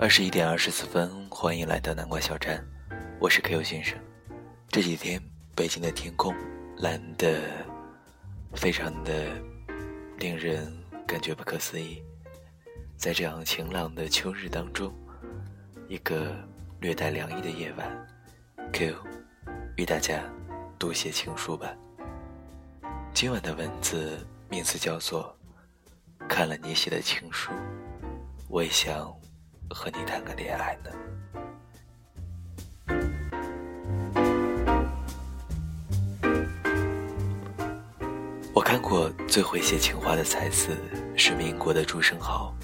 二十一点二十四分，欢迎来到南瓜小站，我是 Q 先生。这几天北京的天空蓝的非常的令人感觉不可思议。在这样晴朗的秋日当中，一个略带凉意的夜晚，Q 与大家读写情书吧。今晚的文字名字叫做《看了你写的情书》，我也想。和你谈个恋爱呢。我看过最会写情话的才子是民国的朱生豪，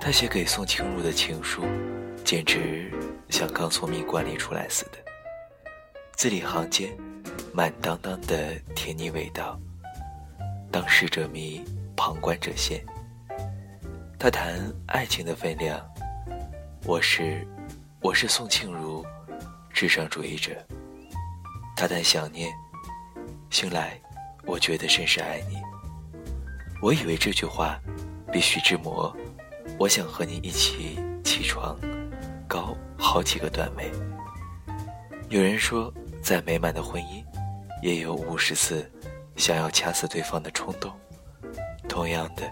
他写给宋清如的情书，简直像刚从蜜罐里出来似的，字里行间满当当的甜腻味道。当事者迷，旁观者羡。他谈爱情的分量，我是，我是宋庆如，至上主义者。他谈想念，醒来，我觉得甚是爱你。我以为这句话比徐志摩“我想和你一起起床”高好几个段位。有人说，再美满的婚姻，也有五十次想要掐死对方的冲动。同样的。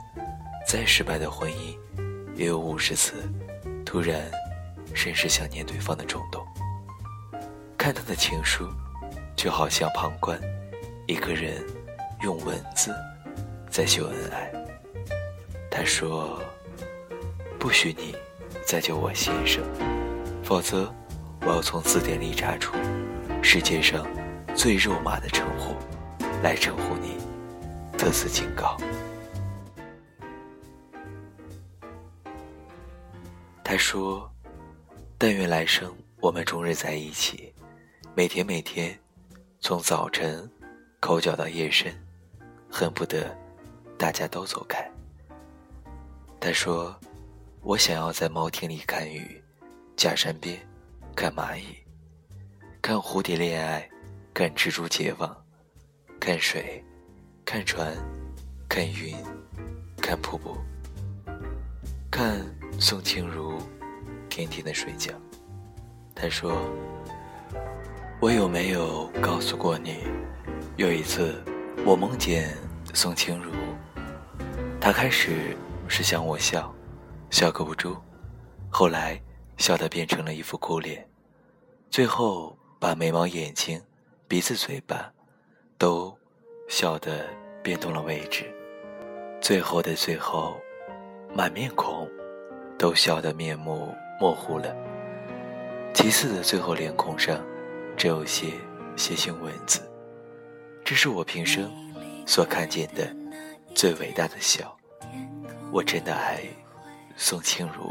再失败的婚姻，也有五十次突然甚是想念对方的冲动。看他的情书，就好像旁观一个人用文字在秀恩爱。他说：“不许你再叫我先生，否则我要从字典里查出世界上最肉麻的称呼来称呼你。”特此警告。他说：“但愿来生我们终日在一起，每天每天，从早晨口角到夜深，恨不得大家都走开。”他说：“我想要在猫厅里看雨，假山边看蚂蚁，看蝴蝶恋爱，看蜘蛛结网，看水，看船，看云，看瀑布，看。”宋清如甜甜的睡觉。他说：“我有没有告诉过你？有一次，我梦见宋清如，她开始是向我笑，笑个不住，后来笑得变成了一副哭脸，最后把眉毛、眼睛、鼻子、嘴巴都笑得变动了位置，最后的最后，满面孔。”都笑得面目模糊了。其次的最后脸孔上，只有些血腥文字。这是我平生所看见的最伟大的笑。我真的爱宋清如。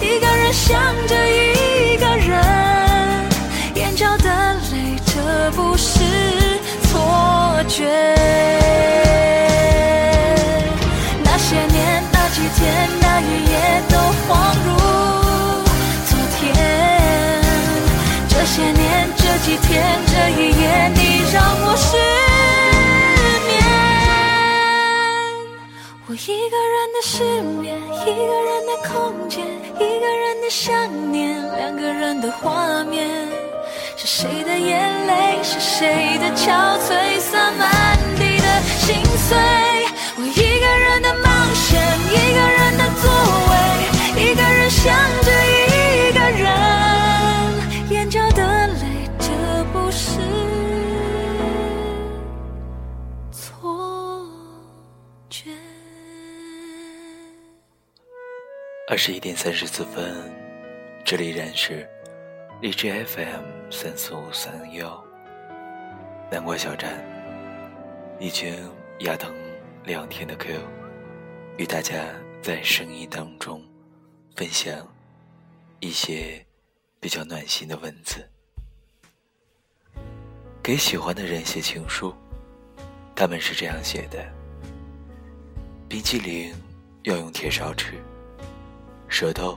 一个人想着一个人，眼角的泪，这不是错觉。那些年，那几天，那一夜，都恍如昨天。这些年，这几天，这一夜，你让我失眠。我一个人的失眠，一个人的空间。一个人的想念，两个人的画面，是谁的眼泪，是谁的憔悴，洒满地的心碎。我一个人的冒险，一个人的座位，一个人想着一个人，眼角的二十一点三十四分，这里然是荔枝 FM 三四五三幺南瓜小站，已经压等两天的 Q，与大家在声音当中分享一些比较暖心的文字，给喜欢的人写情书，他们是这样写的：冰淇淋要用铁勺吃。舌头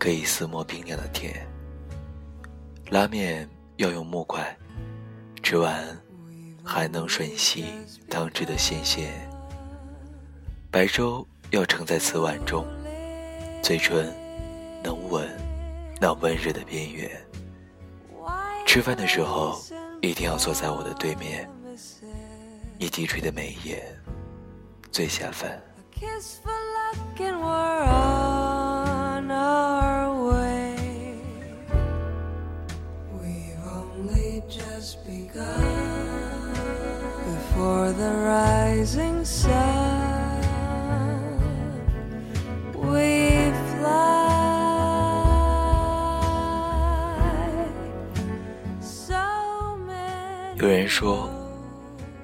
可以撕磨冰凉的甜，拉面要用木块，吃完还能吮吸汤汁的鲜鲜。白粥要盛在瓷碗中，嘴唇能吻那温热的边缘。吃饭的时候一定要坐在我的对面，你低垂的眉眼最下饭。For the rising sun. We fly 有人说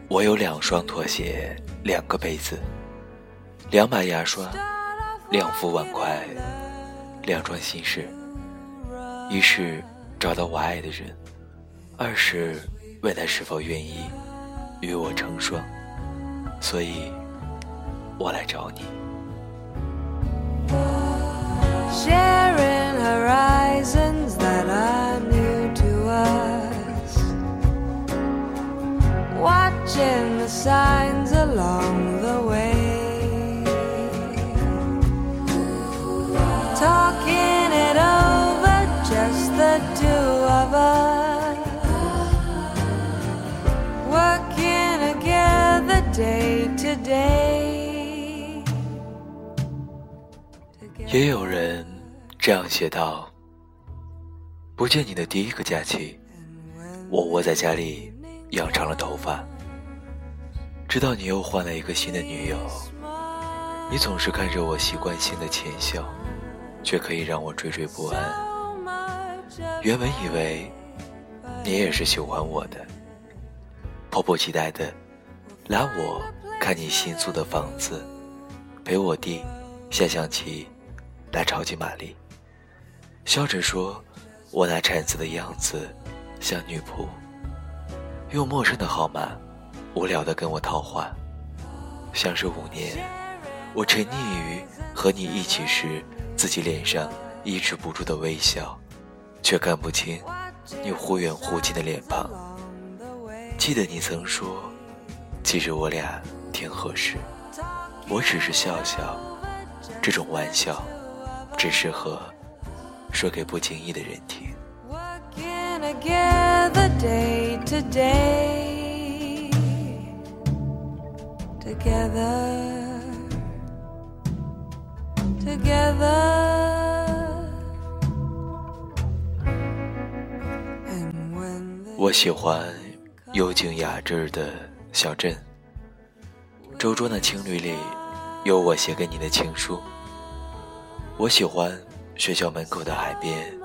我有两双拖鞋两个杯子两把牙刷两副碗筷两桩心事。一是找到我爱的人二是问他是否愿意与我成双，所以我来找你。也有人这样写道：“不见你的第一个假期，我窝在家里养长了头发。知道你又换了一个新的女友，你总是看着我习惯性的浅笑，却可以让我惴惴不安。原本以为你也是喜欢我的，迫不及待的拉我看你新租的房子，陪我弟下象棋。”来超级玛丽，笑着说：“我拿铲子的样子像女仆，用陌生的号码无聊的跟我套话。相识五年，我沉溺于和你一起时自己脸上抑制不住的微笑，却看不清你忽远忽近的脸庞。记得你曾说，其实我俩挺合适，我只是笑笑，这种玩笑。”只适合说给不经意的人听。我喜欢幽静雅致的小镇，周庄的情侣里有我写给你的情书。我喜欢学校门口的海边，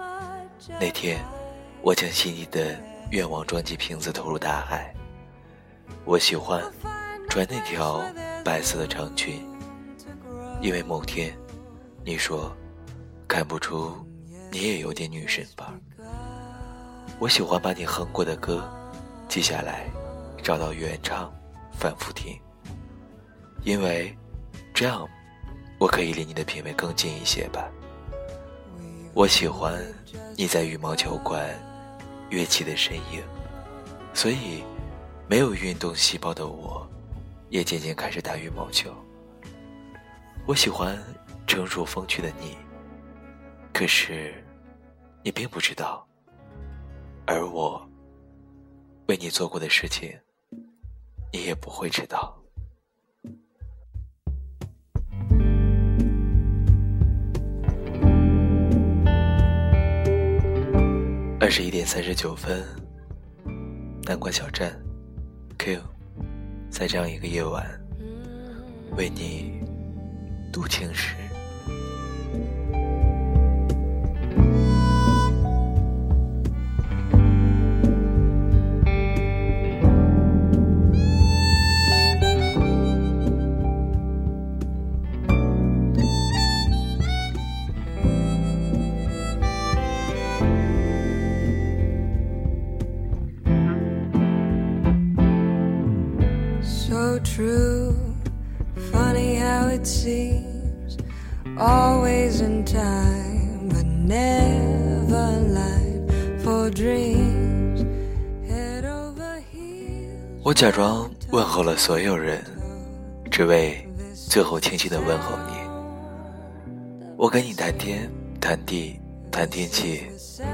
那天我将心里的愿望装进瓶子投入大海。我喜欢穿那条白色的长裙，因为某天你说看不出你也有点女神吧。我喜欢把你哼过的歌记下来，找到原唱，反复听，因为这样我可以离你的品味更近一些吧。我喜欢你在羽毛球馆跃起的身影，所以没有运动细胞的我，也渐渐开始打羽毛球。我喜欢成熟风趣的你，可是你并不知道。而我为你做过的事情，你也不会知道。十一点三十九分，南瓜小站，Q，在这样一个夜晚，为你读情诗。It seems, always in time, but never light for dreams. Head over heels. 我假装问候了所有人，只为最后轻轻的问候你。我跟你谈天谈地谈天气，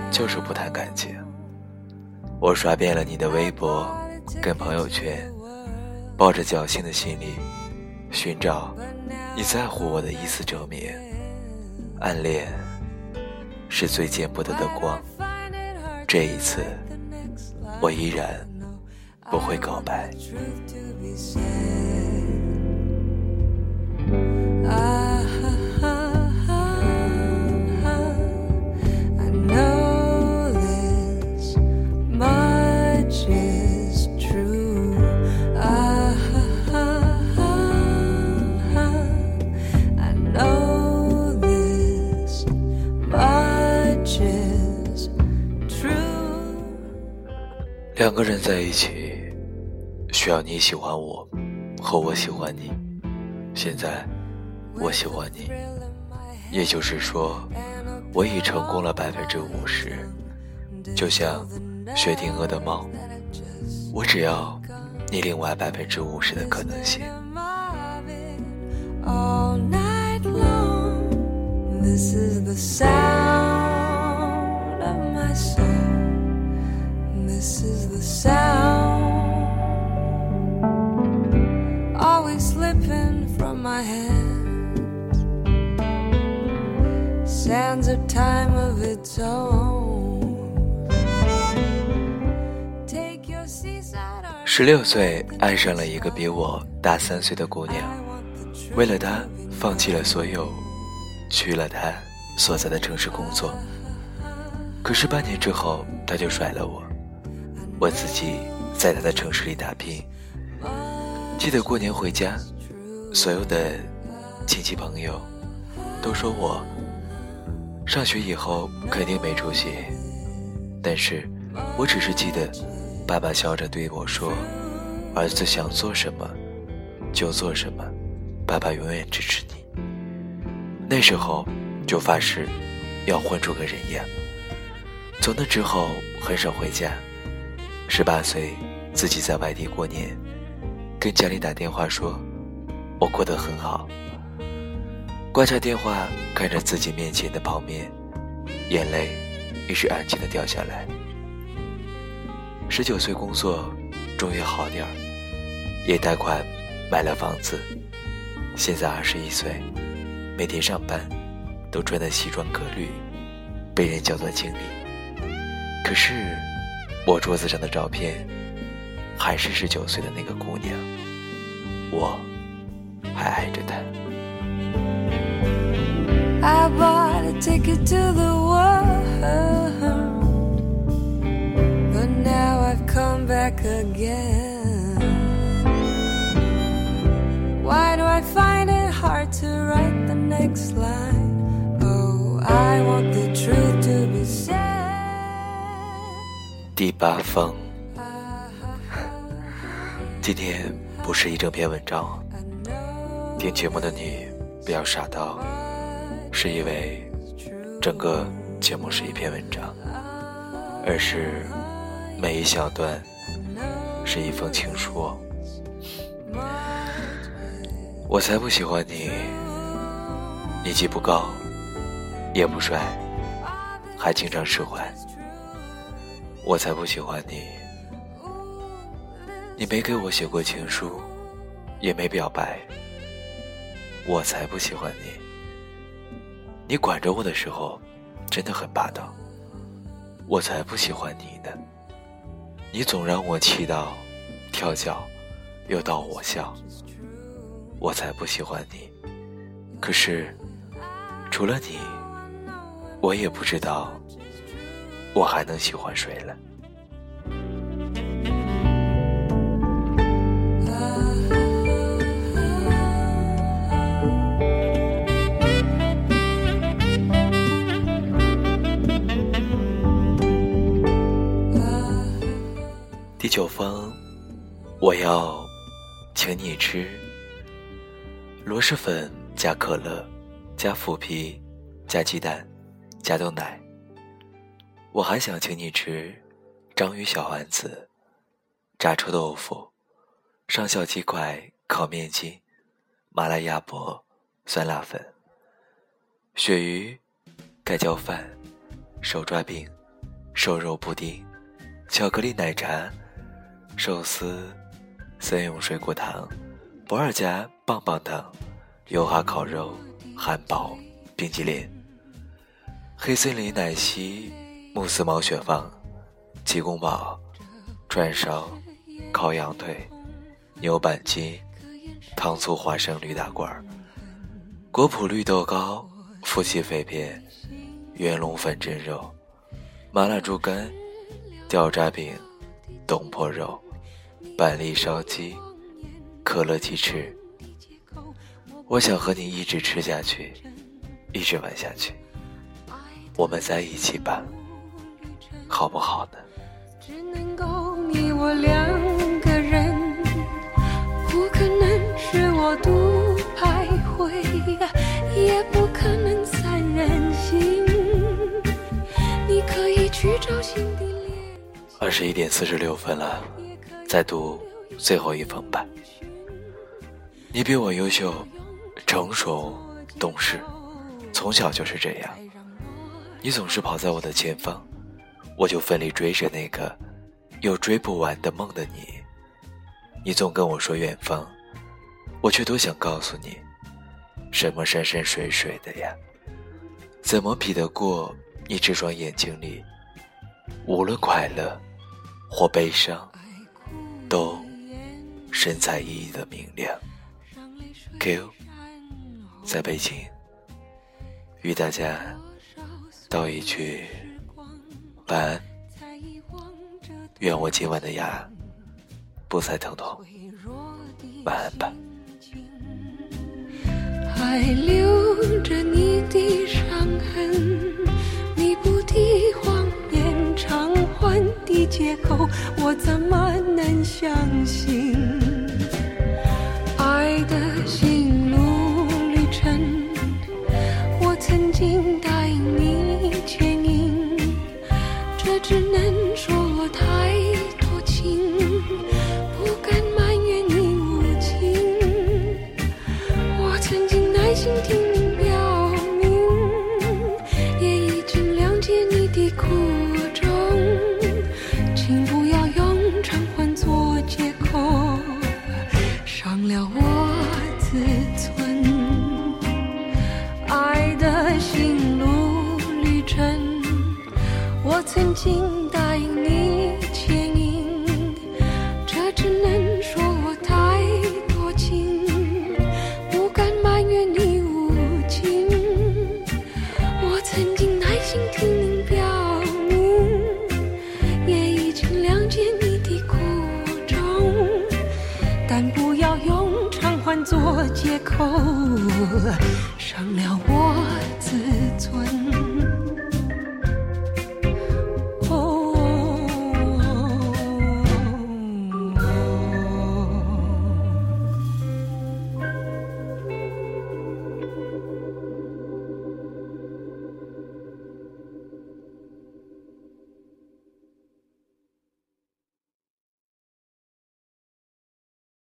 就是不谈感情。我刷遍了你的微博跟朋友圈。抱着侥幸的心理，寻找你在乎我的一丝证明。暗恋是最见不得的光，这一次我依然不会告白。两个人在一起，需要你喜欢我，和我喜欢你。现在，我喜欢你，也就是说，我已成功了百分之五十。就像薛定谔的猫，我只要你另外百分之五十的可能性。This is the sound always slipping from my hands. Sands a time of its own. Take your seaside. 十六岁爱上了一个比我大三岁的姑娘，为了她放弃了所有，去了她所在的城市工作。可是半年之后，他就甩了我。我自己在他的城市里打拼。记得过年回家，所有的亲戚朋友都说我上学以后肯定没出息，但是我只是记得爸爸笑着对我说：“儿子想做什么就做什么，爸爸永远支持你。”那时候就发誓要混出个人样。从那之后很少回家。十八岁，自己在外地过年，跟家里打电话说：“我过得很好。”挂下电话，看着自己面前的泡面，眼泪一直安静的掉下来。十九岁工作，终于好点儿，也贷款买了房子。现在二十一岁，每天上班都穿的西装革履，被人叫做经理。可是。我桌子上的照片还是十九岁的那个姑娘，我还爱着她。I bought a ticket to the world, but now I've come back again. Why do I find it hard to write the next line? Oh, I want the truth to be said. 第八封，今天不是一整篇文章。听节目的你不要傻到，是因为整个节目是一篇文章，而是每一小段是一封情书。我才不喜欢你，你既不高，也不帅，还经常使坏。我才不喜欢你，你没给我写过情书，也没表白。我才不喜欢你，你管着我的时候真的很霸道。我才不喜欢你呢，你总让我气到跳脚，又逗我笑。我才不喜欢你，可是除了你，我也不知道。我还能喜欢谁了？第九封，我要请你吃螺蛳粉加可乐，加腐皮，加鸡蛋，加豆奶。我还想请你吃章鱼小丸子、炸臭豆腐、上校鸡块、烤面筋、麻辣鸭脖、酸辣粉、鳕鱼、盖浇饭、手抓饼、瘦肉布丁、巧克力奶茶、寿司、森永水果糖、不二家棒棒糖、油哈烤肉、汉堡、冰激凌、黑森林奶昔。慕斯毛血旺、鸡公煲、串烧、烤羊腿、牛板筋、糖醋花生驴打滚、果脯绿豆糕、夫妻肺片、元龙粉蒸肉、麻辣猪肝、吊炸饼、东坡肉、板栗烧鸡、可乐鸡翅。我想和你一直吃下去，一直玩下去。我们在一起吧。好不好呢？只能够你我两个人，不可能是我独徘徊，也不可能三人行。你可以去找新的恋。二十一点四十六分了，再读最后一封吧。你比我优秀、成熟、懂事，从小就是这样。你总是跑在我的前方。我就奋力追着那个有追不完的梦的你，你总跟我说远方，我却多想告诉你，什么山山水水的呀，怎么比得过你这双眼睛里，无论快乐或悲伤，都神采奕奕的明亮。Q，在北京，与大家道一句。晚安，愿我今晚的牙不再疼痛。晚安吧。还留着你的伤痕，弥补的谎言偿还的借口，我怎么能相信？爱的说我太多情，借口。